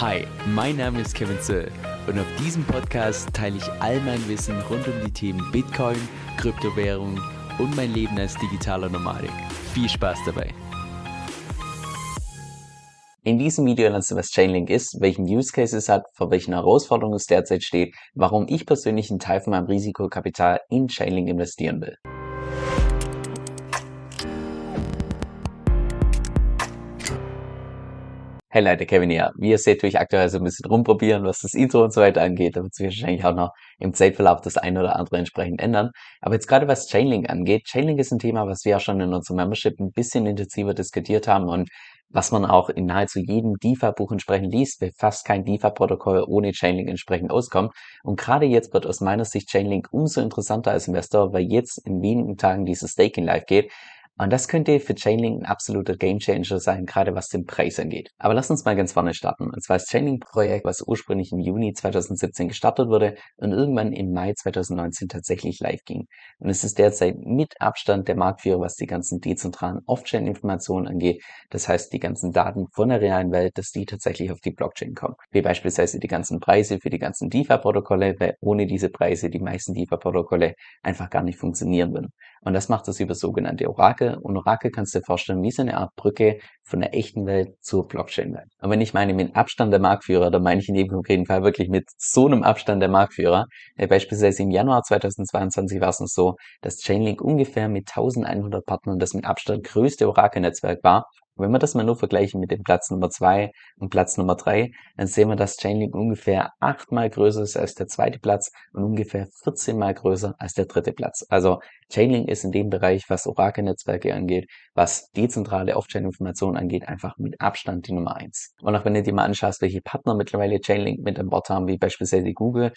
Hi, mein Name ist Kevin Zöll und auf diesem Podcast teile ich all mein Wissen rund um die Themen Bitcoin, Kryptowährung und mein Leben als digitaler Nomadik. Viel Spaß dabei! In diesem Video lernst du, was Chainlink ist, welchen Use Case es hat, vor welchen Herausforderungen es derzeit steht, warum ich persönlich einen Teil von meinem Risikokapital in Chainlink investieren will. Hey Leute, Kevin hier. Wie ihr seht, tue ich aktuell so ein bisschen rumprobieren, was das Intro und so weiter angeht. Da wird sich wahrscheinlich auch noch im Zeitverlauf das eine oder andere entsprechend ändern. Aber jetzt gerade was Chainlink angeht. Chainlink ist ein Thema, was wir ja schon in unserem Membership ein bisschen intensiver diskutiert haben und was man auch in nahezu jedem DeFi-Buch entsprechend liest, weil fast kein DeFi-Protokoll ohne Chainlink entsprechend auskommt. Und gerade jetzt wird aus meiner Sicht Chainlink umso interessanter als Investor, weil jetzt in wenigen Tagen dieses Staking live geht und das könnte für Chainlink ein absoluter Gamechanger sein, gerade was den Preis angeht. Aber lass uns mal ganz vorne starten. Und zwar das Chainlink-Projekt, was ursprünglich im Juni 2017 gestartet wurde und irgendwann im Mai 2019 tatsächlich live ging. Und es ist derzeit mit Abstand der Marktführer, was die ganzen dezentralen Off-Chain-Informationen angeht. Das heißt, die ganzen Daten von der realen Welt, dass die tatsächlich auf die Blockchain kommen. Wie beispielsweise die ganzen Preise für die ganzen DeFi-Protokolle, weil ohne diese Preise die meisten DeFi-Protokolle einfach gar nicht funktionieren würden. Und das macht das über sogenannte Orakel und Orakel kannst du dir vorstellen wie so eine Art Brücke von der echten Welt zur Blockchain-Welt. Und wenn ich meine mit Abstand der Marktführer, dann meine ich in dem konkreten Fall wirklich mit so einem Abstand der Marktführer. Äh, beispielsweise im Januar 2022 war es noch so, dass Chainlink ungefähr mit 1100 Partnern das mit Abstand größte Orakel-Netzwerk war wenn wir das mal nur vergleichen mit dem Platz Nummer zwei und Platz Nummer drei, dann sehen wir, dass Chainlink ungefähr achtmal größer ist als der zweite Platz und ungefähr 14 mal größer als der dritte Platz. Also Chainlink ist in dem Bereich, was Orakel-Netzwerke angeht, was dezentrale Off-Chain-Informationen angeht, einfach mit Abstand die Nummer eins. Und auch wenn du dir mal anschaust, welche Partner mittlerweile Chainlink mit an Bord haben, wie beispielsweise Google,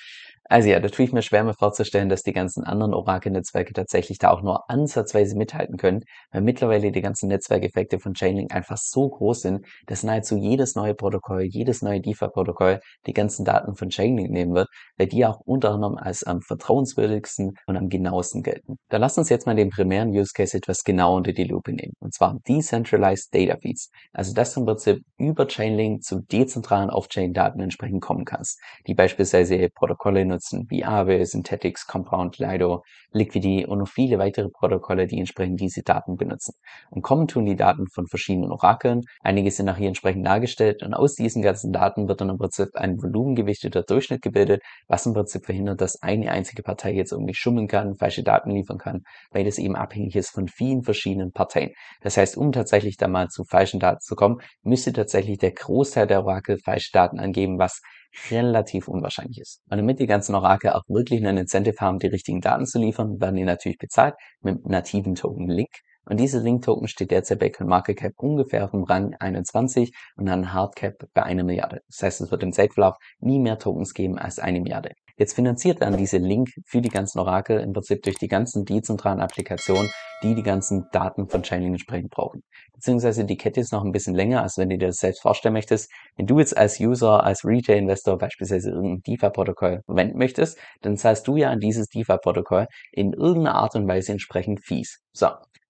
also ja, da tue ich mir schwer, mir vorzustellen, dass die ganzen anderen Oracle-Netzwerke tatsächlich da auch nur ansatzweise mithalten können, weil mittlerweile die ganzen Netzwerkeffekte von Chainlink einfach so groß sind, dass nahezu jedes neue Protokoll, jedes neue DeFi-Protokoll die ganzen Daten von Chainlink nehmen wird, weil die auch unter anderem als am vertrauenswürdigsten und am genauesten gelten. Da lasst uns jetzt mal den primären Use Case etwas genauer unter die Lupe nehmen, und zwar Decentralized Data Feeds. Also dass du im Prinzip über Chainlink zu dezentralen Off-Chain-Daten entsprechend kommen kannst, die beispielsweise Protokolle nutzen wie Aave, Synthetics, Compound, Lido, Liquidity und noch viele weitere Protokolle, die entsprechend diese Daten benutzen. Und kommen tun die Daten von verschiedenen Orakeln. Einige sind auch hier entsprechend dargestellt und aus diesen ganzen Daten wird dann im Prinzip ein volumengewichteter Durchschnitt gebildet, was im Prinzip verhindert, dass eine einzige Partei jetzt irgendwie schummeln kann, falsche Daten liefern kann, weil das eben abhängig ist von vielen verschiedenen Parteien. Das heißt, um tatsächlich da mal zu falschen Daten zu kommen, müsste tatsächlich der Großteil der Orakel falsche Daten angeben, was relativ unwahrscheinlich ist. Und damit die ganzen Orakel auch wirklich einen Incentive haben, die richtigen Daten zu liefern, werden die natürlich bezahlt mit nativen Token Link. Und diese Link-Token steht derzeit bei CoinMarketCap ungefähr auf dem Rang 21 und dann Hardcap bei einer Milliarde. Das heißt, es wird im Zeitverlauf nie mehr Tokens geben als eine Milliarde. Jetzt finanziert dann diese Link für die ganzen Orakel im Prinzip durch die ganzen dezentralen Applikationen, die die ganzen Daten von Chainlink entsprechend brauchen. Beziehungsweise die Kette ist noch ein bisschen länger, als wenn du dir das selbst vorstellen möchtest. Wenn du jetzt als User, als Retail-Investor beispielsweise irgendein DeFi-Protokoll verwenden möchtest, dann zahlst du ja an dieses DeFi-Protokoll in irgendeiner Art und Weise entsprechend Fees. So,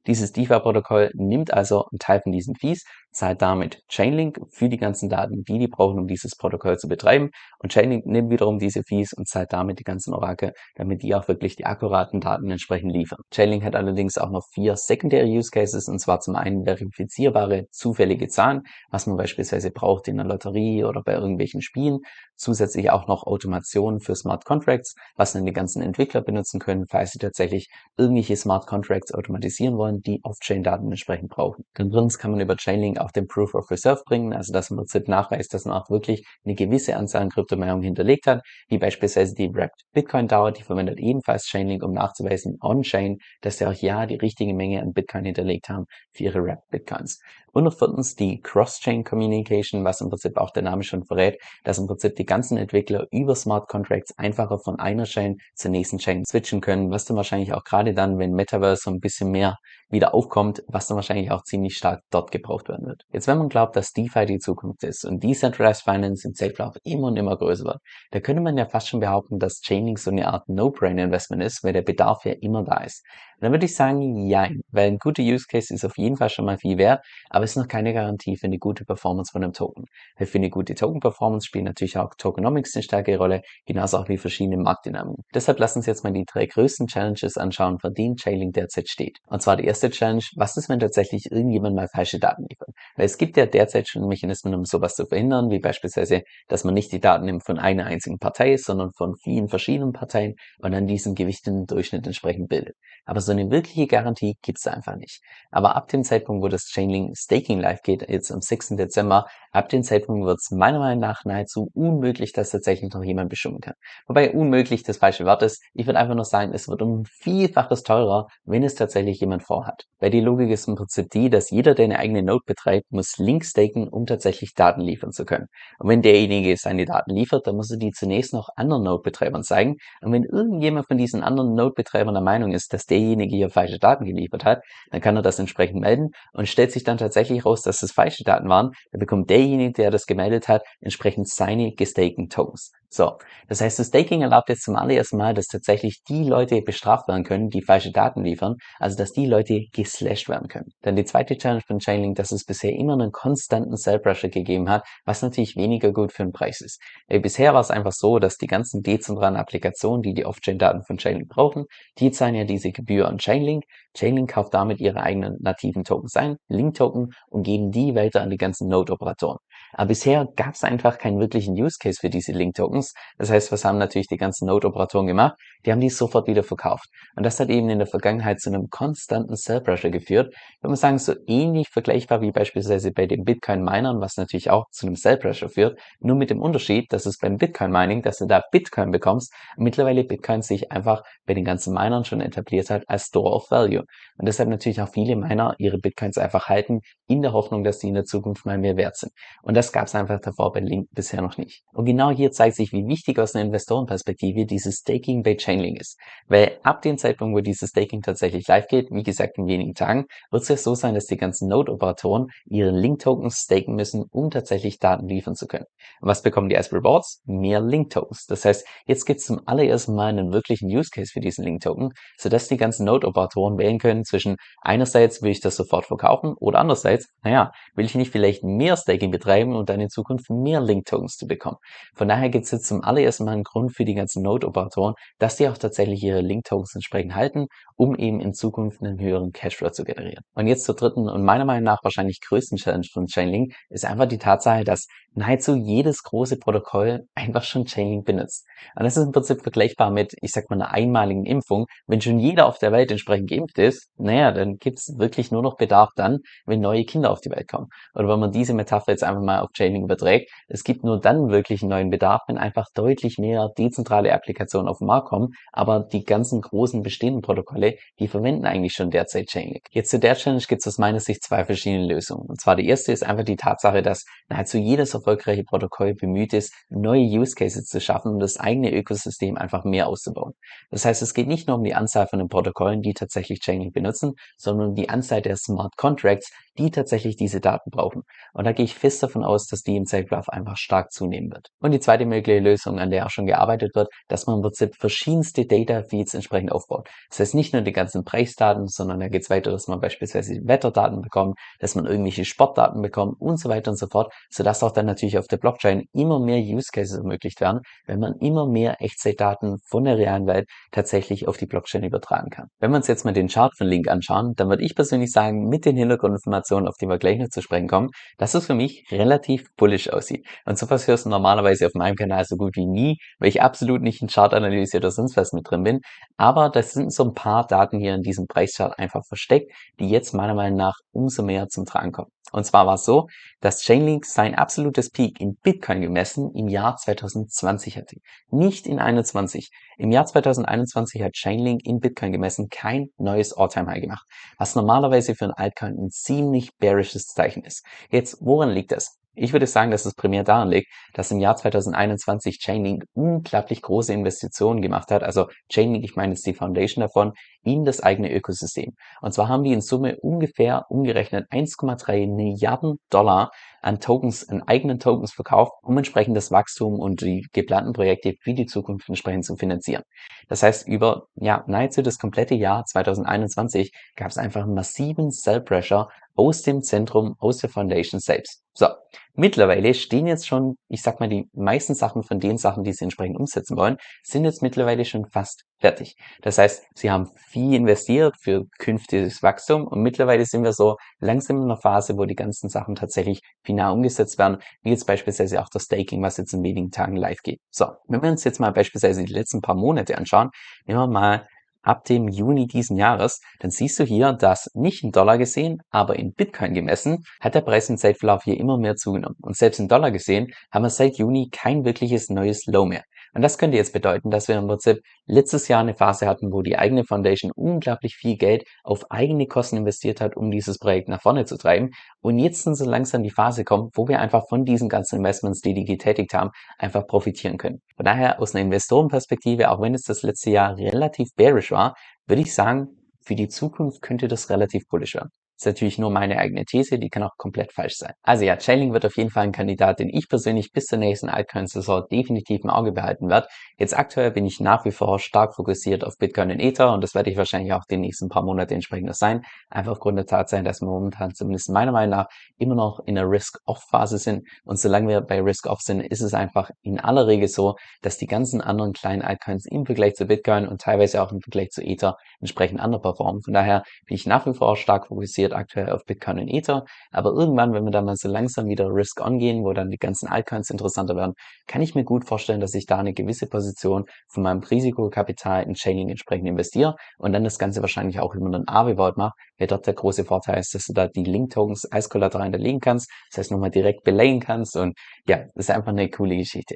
dieses DeFi-Protokoll nimmt also einen Teil von diesen Fees, zahlt damit Chainlink für die ganzen Daten, die die brauchen, um dieses Protokoll zu betreiben. Und Chainlink nimmt wiederum diese Fees und zahlt damit die ganzen Orakel, damit die auch wirklich die akkuraten Daten entsprechend liefern. Chainlink hat allerdings auch noch vier Secondary Use Cases, und zwar zum einen verifizierbare zufällige Zahlen, was man beispielsweise braucht in der Lotterie oder bei irgendwelchen Spielen. Zusätzlich auch noch Automation für Smart Contracts, was dann die ganzen Entwickler benutzen können, falls sie tatsächlich irgendwelche Smart Contracts automatisieren wollen, die Off-Chain-Daten entsprechend brauchen. Dann drittens kann man über Chainlink auch den Proof of Reserve bringen, also dass man im Prinzip nachweist, dass man auch wirklich eine gewisse Anzahl an Kryptowährungen hinterlegt hat, wie beispielsweise die Wrapped Bitcoin Dauer, die verwendet ebenfalls Chainlink, um nachzuweisen on-chain, dass sie auch ja die richtige Menge an Bitcoin hinterlegt haben für ihre Wrapped Bitcoins. Und noch viertens die Cross-Chain Communication, was im Prinzip auch der Name schon verrät, dass im Prinzip die ganzen Entwickler über Smart Contracts einfacher von einer Chain zur nächsten Chain switchen können, was dann wahrscheinlich auch gerade dann, wenn Metaverse so ein bisschen mehr wieder aufkommt, was dann wahrscheinlich auch ziemlich stark dort gebraucht werden wird. Wird. Jetzt, wenn man glaubt, dass DeFi die Zukunft ist und Decentralized Finance im Zeitlauf immer und immer größer wird, da könnte man ja fast schon behaupten, dass Chainlink so eine Art No-Brain-Investment ist, weil der Bedarf ja immer da ist. Und dann würde ich sagen, ja, weil ein guter Use Case ist auf jeden Fall schon mal viel wert, aber ist noch keine Garantie für eine gute Performance von einem Token. Weil für eine gute Token-Performance spielen natürlich auch Tokenomics eine starke Rolle, genauso auch wie verschiedene Marktdynamiken. Deshalb lassen uns jetzt mal die drei größten Challenges anschauen, vor denen Chainlink derzeit steht. Und zwar die erste Challenge, was ist, wenn tatsächlich irgendjemand mal falsche Daten liefert? Weil es gibt ja derzeit schon Mechanismen, um sowas zu verhindern, wie beispielsweise, dass man nicht die Daten nimmt von einer einzigen Partei, sondern von vielen verschiedenen Parteien und dann diesen gewichteten Durchschnitt entsprechend bildet. Aber so eine wirkliche Garantie gibt's da einfach nicht. Aber ab dem Zeitpunkt, wo das Chainlink Staking live geht, jetzt am 6. Dezember, ab dem Zeitpunkt wird es meiner Meinung nach nahezu unmöglich, dass tatsächlich noch jemand beschummen kann. Wobei unmöglich das falsche Wort ist. Ich würde einfach nur sagen, es wird um Vielfaches teurer, wenn es tatsächlich jemand vorhat. Weil die Logik ist im Prinzip die, dass jeder, der eine eigene Node betreibt, muss Link staken, um tatsächlich Daten liefern zu können. Und wenn derjenige seine Daten liefert, dann muss er die zunächst noch anderen Node-Betreibern zeigen. Und wenn irgendjemand von diesen anderen Node-Betreibern der Meinung ist, dass derjenige hier falsche Daten geliefert hat, dann kann er das entsprechend melden und stellt sich dann tatsächlich raus, dass es falsche Daten waren, dann bekommt derjenige, der das gemeldet hat, entsprechend seine gestakten Tokens. So, das heißt, das Staking erlaubt jetzt zum allerersten Mal, dass tatsächlich die Leute bestraft werden können, die falsche Daten liefern, also dass die Leute geslashed werden können. Dann die zweite Challenge von Chainlink, dass es bisher immer einen konstanten Sell Pressure gegeben hat, was natürlich weniger gut für den Preis ist. Weil bisher war es einfach so, dass die ganzen dezentralen Applikationen, die die Off-Chain-Daten von Chainlink brauchen, die zahlen ja diese Gebühr an Chainlink. Chainlink kauft damit ihre eigenen nativen Tokens ein, Link-Token, und geben die weiter an die ganzen Node-Operatoren. Aber bisher gab es einfach keinen wirklichen Use Case für diese Link-Tokens. Das heißt, was haben natürlich die ganzen Node-Operatoren gemacht? Die haben die sofort wieder verkauft. Und das hat eben in der Vergangenheit zu einem konstanten Sell Pressure geführt. Ich würde sagen, so ähnlich vergleichbar wie beispielsweise bei den Bitcoin-Minern, was natürlich auch zu einem Sell Pressure führt. Nur mit dem Unterschied, dass es beim Bitcoin-Mining, dass du da Bitcoin bekommst, mittlerweile Bitcoin sich einfach bei den ganzen Minern schon etabliert hat als Store of Value. Und deshalb natürlich auch viele Miner ihre Bitcoins einfach halten, in der Hoffnung, dass sie in der Zukunft mal mehr wert sind. Und das gab es einfach davor bei Link bisher noch nicht. Und genau hier zeigt sich, wie wichtig aus einer Investorenperspektive dieses Staking bei Chainlink ist. Weil ab dem Zeitpunkt, wo dieses Staking tatsächlich live geht, wie gesagt in wenigen Tagen, wird es ja so sein, dass die ganzen Node-Operatoren ihre Link-Tokens staken müssen, um tatsächlich Daten liefern zu können. Und was bekommen die als Rewards? Mehr Link-Tokens. Das heißt, jetzt gibt es zum allerersten Mal einen wirklichen Use Case für diesen Link-Token, sodass die ganzen Node-Operatoren wählen können zwischen einerseits will ich das sofort verkaufen oder andererseits, naja, will ich nicht vielleicht mehr Staking betreiben und dann in Zukunft mehr Link-Tokens zu bekommen. Von daher gibt es jetzt zum allerersten Mal einen Grund für die ganzen Node-Operatoren, dass die auch tatsächlich ihre Link-Tokens entsprechend halten, um eben in Zukunft einen höheren Cashflow zu generieren. Und jetzt zur dritten und meiner Meinung nach wahrscheinlich größten Challenge von Chainlink ist einfach die Tatsache, dass nahezu jedes große Protokoll einfach schon Chainlink benutzt. Und das ist im Prinzip vergleichbar mit, ich sag mal, einer einmaligen Impfung. Wenn schon jeder auf der Welt entsprechend geimpft ist, naja, dann gibt's wirklich nur noch Bedarf dann, wenn neue Kinder auf die Welt kommen. Oder wenn man diese Metapher jetzt einfach mal auf Chainlink überträgt, es gibt nur dann wirklich einen neuen Bedarf, wenn einfach deutlich mehr dezentrale Applikationen auf den Markt kommen, aber die ganzen großen bestehenden Protokolle, die verwenden eigentlich schon derzeit Chainlink. Jetzt zu der Challenge gibt es aus meiner Sicht zwei verschiedene Lösungen. Und zwar die erste ist einfach die Tatsache, dass nahezu jedes erfolgreiche Protokoll bemüht ist, neue Use Cases zu schaffen und das eigene Ökosystem einfach mehr auszubauen. Das heißt, es geht nicht nur um die Anzahl von den Protokollen, die tatsächlich Chainlink benutzen, sondern um die Anzahl der Smart Contracts, die tatsächlich diese Daten brauchen. Und da gehe ich fest davon aus, dass die im Zeitgraph einfach stark zunehmen wird. Und die zweite mögliche Lösung, an der auch schon gearbeitet wird, dass man im Prinzip verschiedenste Data Feeds entsprechend aufbaut. Das heißt nicht nur die ganzen Preisdaten, sondern da geht es weiter, dass man beispielsweise Wetterdaten bekommt, dass man irgendwelche Sportdaten bekommt und so weiter und so fort, sodass auch dann natürlich auf der Blockchain immer mehr Use Cases ermöglicht werden, wenn man immer mehr Echtzeitdaten von der realen Welt tatsächlich auf die Blockchain übertragen kann. Wenn wir uns jetzt mal den Chart von Link anschauen, dann würde ich persönlich sagen, mit den Hintergrundinformationen, auf die wir gleich noch zu sprechen kommen, dass es für mich relativ bullish aussieht. Und sowas hörst du normalerweise auf meinem Kanal so gut wie nie, weil ich absolut nicht in Chartanalyse oder sonst was mit drin bin. Aber das sind so ein paar Daten hier in diesem Preischart einfach versteckt, die jetzt meiner Meinung nach umso mehr zum Tragen kommen. Und zwar war es so, dass Chainlink sein absolutes Peak in Bitcoin gemessen im Jahr 2020 hatte. Nicht in 21. Im Jahr 2021 hat Chainlink in Bitcoin gemessen kein neues All-Time-High gemacht, was normalerweise für ein Altcoin ein ziemlich bearishes Zeichen ist. Jetzt, woran liegt das? Ich würde sagen, dass es primär daran liegt, dass im Jahr 2021 Chainlink unglaublich große Investitionen gemacht hat. Also Chainlink, ich meine jetzt die Foundation davon, in das eigene Ökosystem. Und zwar haben die in Summe ungefähr umgerechnet 1,3 Milliarden Dollar an Tokens, an eigenen Tokens verkauft, um entsprechend das Wachstum und die geplanten Projekte für die Zukunft entsprechend zu finanzieren. Das heißt, über ja, nahezu das komplette Jahr 2021 gab es einfach massiven Sell Pressure aus dem Zentrum, aus der Foundation selbst. So, mittlerweile stehen jetzt schon, ich sag mal, die meisten Sachen von den Sachen, die sie entsprechend umsetzen wollen, sind jetzt mittlerweile schon fast fertig. Das heißt, sie haben viel investiert für künftiges Wachstum und mittlerweile sind wir so langsam in einer Phase, wo die ganzen Sachen tatsächlich final umgesetzt werden, wie jetzt beispielsweise auch das Staking, was jetzt in wenigen Tagen live geht. So, wenn wir uns jetzt mal beispielsweise die letzten paar Monate anschauen, nehmen wir mal ab dem Juni diesen Jahres, dann siehst du hier, dass nicht in Dollar gesehen, aber in Bitcoin gemessen, hat der Preis im Zeitverlauf hier immer mehr zugenommen. Und selbst in Dollar gesehen haben wir seit Juni kein wirkliches neues Low mehr. Und das könnte jetzt bedeuten, dass wir im Prinzip letztes Jahr eine Phase hatten, wo die eigene Foundation unglaublich viel Geld auf eigene Kosten investiert hat, um dieses Projekt nach vorne zu treiben. Und jetzt so langsam die Phase kommt, wo wir einfach von diesen ganzen Investments, die die getätigt haben, einfach profitieren können. Von daher aus einer Investorenperspektive, auch wenn es das letzte Jahr relativ bearish war, würde ich sagen, für die Zukunft könnte das relativ bullish werden. Ist natürlich nur meine eigene These, die kann auch komplett falsch sein. Also ja, Chainlink wird auf jeden Fall ein Kandidat, den ich persönlich bis zur nächsten Altcoin-Saison definitiv im Auge behalten werde. Jetzt aktuell bin ich nach wie vor stark fokussiert auf Bitcoin und Ether und das werde ich wahrscheinlich auch die nächsten paar Monate entsprechend sein. Einfach aufgrund der Tatsache, dass wir momentan zumindest meiner Meinung nach immer noch in der Risk-Off-Phase sind. Und solange wir bei Risk-Off sind, ist es einfach in aller Regel so, dass die ganzen anderen kleinen Altcoins im Vergleich zu Bitcoin und teilweise auch im Vergleich zu Ether entsprechend underperformen. Von daher bin ich nach wie vor stark fokussiert aktuell auf Bitcoin und Ether. Aber irgendwann, wenn wir dann mal so langsam wieder Risk-On gehen, wo dann die ganzen Altcoins interessanter werden, kann ich mir gut vorstellen, dass ich da eine gewisse Position von meinem Risikokapital in Chainlink entsprechend investiere und dann das Ganze wahrscheinlich auch über einen AV-Vault mache, weil dort der große Vorteil ist, dass du da die Link-Tokens als Kollateral hinterlegen kannst, das heißt nochmal direkt belayen kannst und ja, das ist einfach eine coole Geschichte.